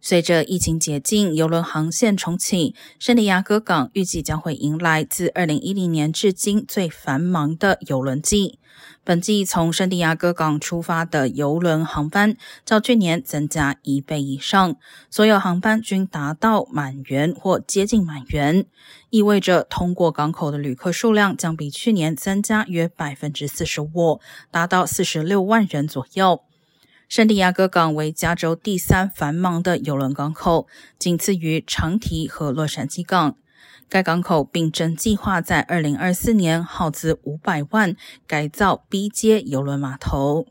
随着疫情解禁，邮轮航线重启，圣地亚哥港预计将会迎来自2010年至今最繁忙的邮轮季。本季从圣地亚哥港出发的邮轮航班较去年增加一倍以上，所有航班均达到满员或接近满员，意味着通过港口的旅客数量将比去年增加约百分之四十五，达到四十六万人左右。圣地亚哥港为加州第三繁忙的邮轮港口，仅次于长堤和洛杉矶港。该港口并正计划在二零二四年耗资五百万改造 B 街邮轮码头。